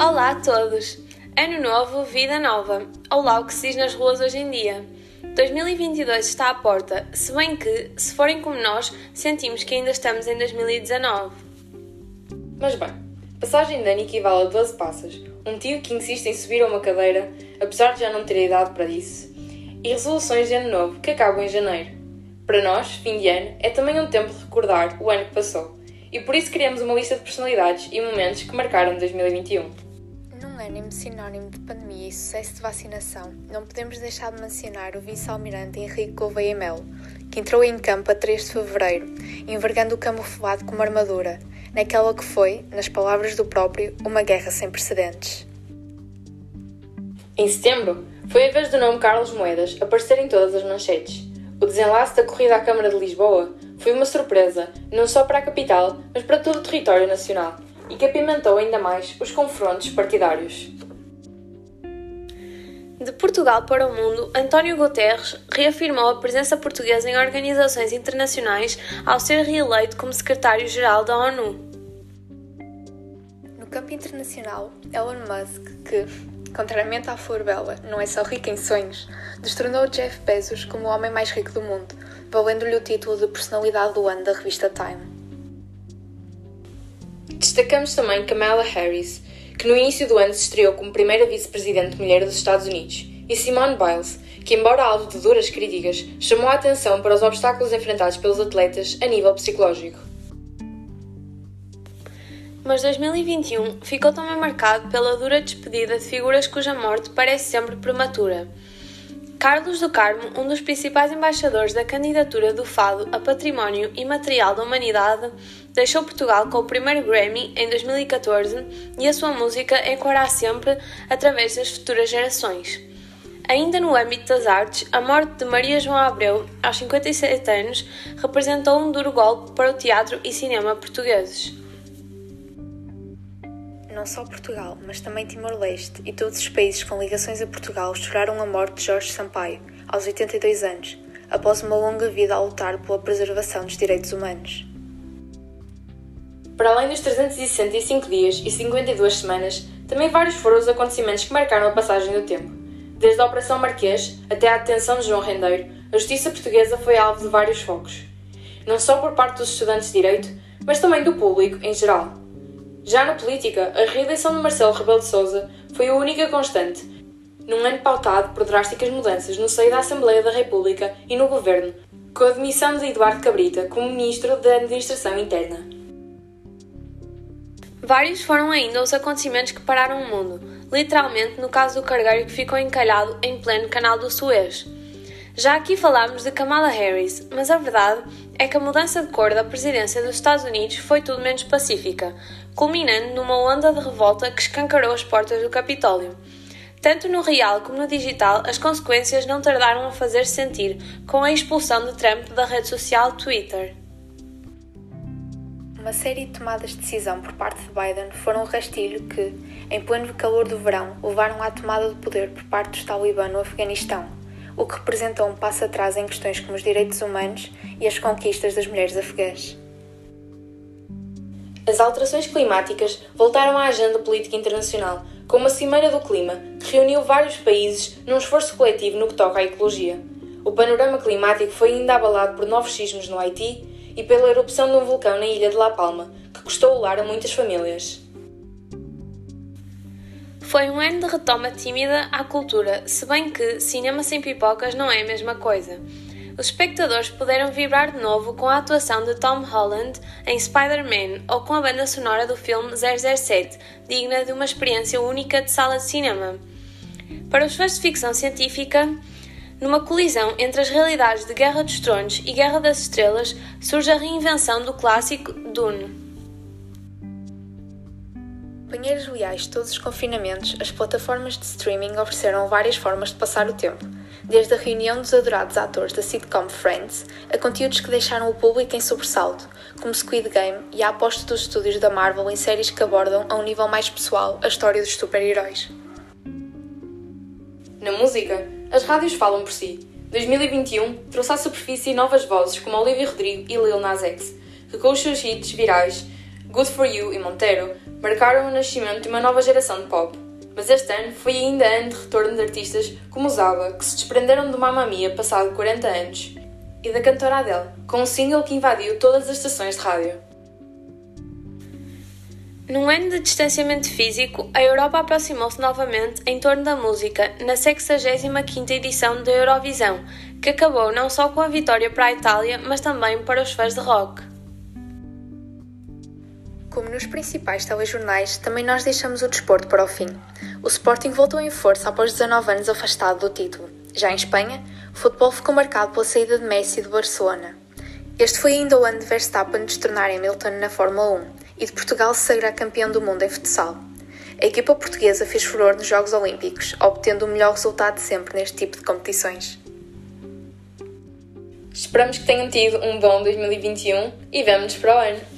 Olá a todos! Ano novo, vida nova. Olá o que se diz nas ruas hoje em dia. 2022 está à porta, se bem que, se forem como nós, sentimos que ainda estamos em 2019. Mas bem, passagem de ano equivale a 12 passas, um tio que insiste em subir a uma cadeira, apesar de já não ter idade para isso, e resoluções de ano novo que acabam em janeiro. Para nós, fim de ano é também um tempo de recordar o ano que passou, e por isso criamos uma lista de personalidades e momentos que marcaram 2021 sinónimo sinónimo de pandemia e sucesso de vacinação, não podemos deixar de mencionar o vice-almirante Henrique Gouveia Melo, que entrou em campo a 3 de fevereiro, envergando o camuflado como armadura, naquela que foi, nas palavras do próprio, uma guerra sem precedentes. Em setembro, foi a vez do nome Carlos Moedas aparecer em todas as manchetes. O desenlace da corrida à Câmara de Lisboa foi uma surpresa, não só para a capital, mas para todo o território nacional e que apimentou ainda mais os confrontos partidários. De Portugal para o mundo, António Guterres reafirmou a presença portuguesa em organizações internacionais ao ser reeleito como secretário-geral da ONU. No campo internacional, Elon Musk, que, contrariamente à flor bela, não é só rico em sonhos, destronou Jeff Bezos como o homem mais rico do mundo, valendo-lhe o título de personalidade do ano da revista Time. Destacamos também Kamala Harris, que no início do ano se estreou como primeira vice-presidente mulher dos Estados Unidos, e Simone Biles, que, embora alvo de duras críticas, chamou a atenção para os obstáculos enfrentados pelos atletas a nível psicológico. Mas 2021 ficou também marcado pela dura despedida de figuras cuja morte parece sempre prematura. Carlos do Carmo, um dos principais embaixadores da candidatura do Fado a Património Imaterial da Humanidade, deixou Portugal com o primeiro Grammy em 2014 e a sua música ecoará sempre através das futuras gerações. Ainda no âmbito das artes, a morte de Maria João Abreu, aos 57 anos, representou um duro golpe para o teatro e cinema portugueses. Não só Portugal, mas também Timor-Leste e todos os países com ligações a Portugal choraram a morte de Jorge Sampaio, aos 82 anos, após uma longa vida a lutar pela preservação dos direitos humanos. Para além dos 365 dias e 52 semanas, também vários foram os acontecimentos que marcaram a passagem do tempo. Desde a Operação Marquês até à detenção de João Rendeiro, a justiça portuguesa foi alvo de vários focos. Não só por parte dos estudantes de Direito, mas também do público em geral. Já na política, a reeleição de Marcelo Rebelo de Sousa foi a única constante, num ano pautado por drásticas mudanças no seio da Assembleia da República e no governo, com a demissão de Eduardo Cabrita como Ministro da Administração Interna. Vários foram ainda os acontecimentos que pararam o mundo, literalmente no caso do cargueiro que ficou encalhado em pleno canal do Suez. Já aqui falámos de Kamala Harris, mas a verdade é que a mudança de cor da presidência dos Estados Unidos foi tudo menos pacífica, culminando numa onda de revolta que escancarou as portas do Capitólio. Tanto no real como no digital, as consequências não tardaram a fazer-se sentir com a expulsão de Trump da rede social Twitter. Uma série de tomadas de decisão por parte de Biden foram um rastilho que, em pleno calor do verão, levaram à tomada de poder por parte dos talibã no Afeganistão, o que representou um passo atrás em questões como os direitos humanos e as conquistas das mulheres afegãs. As alterações climáticas voltaram à agenda política internacional, com uma Cimeira do Clima que reuniu vários países num esforço coletivo no que toca à ecologia. O panorama climático foi ainda abalado por novos sismos no Haiti e pela erupção de um vulcão na ilha de La Palma, que custou o lar a muitas famílias. Foi um ano de retoma tímida à cultura, se bem que cinema sem pipocas não é a mesma coisa. Os espectadores puderam vibrar de novo com a atuação de Tom Holland em Spider-Man ou com a banda sonora do filme 007, digna de uma experiência única de sala de cinema. Para os fãs de ficção científica, numa colisão entre as realidades de Guerra dos Tronos e Guerra das Estrelas, surge a reinvenção do clássico Dune. Companheiros leais de todos os confinamentos, as plataformas de streaming ofereceram várias formas de passar o tempo, desde a reunião dos adorados atores da sitcom Friends a conteúdos que deixaram o público em sobressalto, como Squid Game e a aposta dos estúdios da Marvel em séries que abordam a um nível mais pessoal a história dos super-heróis. Na música, as rádios falam por si. 2021 trouxe à superfície novas vozes como Olivia Rodrigo e Lil Nas X, que com os seus hits virais Good For You e Montero marcaram o nascimento de uma nova geração de pop. Mas este ano foi ainda ano de retorno de artistas como Zaba, que se desprenderam do Mamma Mia passado 40 anos, e da cantora Adele, com um single que invadiu todas as estações de rádio. Num ano de distanciamento físico, a Europa aproximou-se novamente em torno da música na 65ª edição da Eurovisão, que acabou não só com a vitória para a Itália, mas também para os fãs de rock. Como nos principais telejornais, também nós deixamos o desporto para o fim. O Sporting voltou em força após 19 anos afastado do título. Já em Espanha, o futebol ficou marcado pela saída de Messi do Barcelona. Este foi ainda o ano de Verstappen destronar Hamilton na Fórmula 1 e de Portugal sagrar campeão do mundo em futsal. A equipa portuguesa fez furor nos Jogos Olímpicos, obtendo o melhor resultado de sempre neste tipo de competições. Esperamos que tenham tido um bom 2021 e vemo-nos para o ano!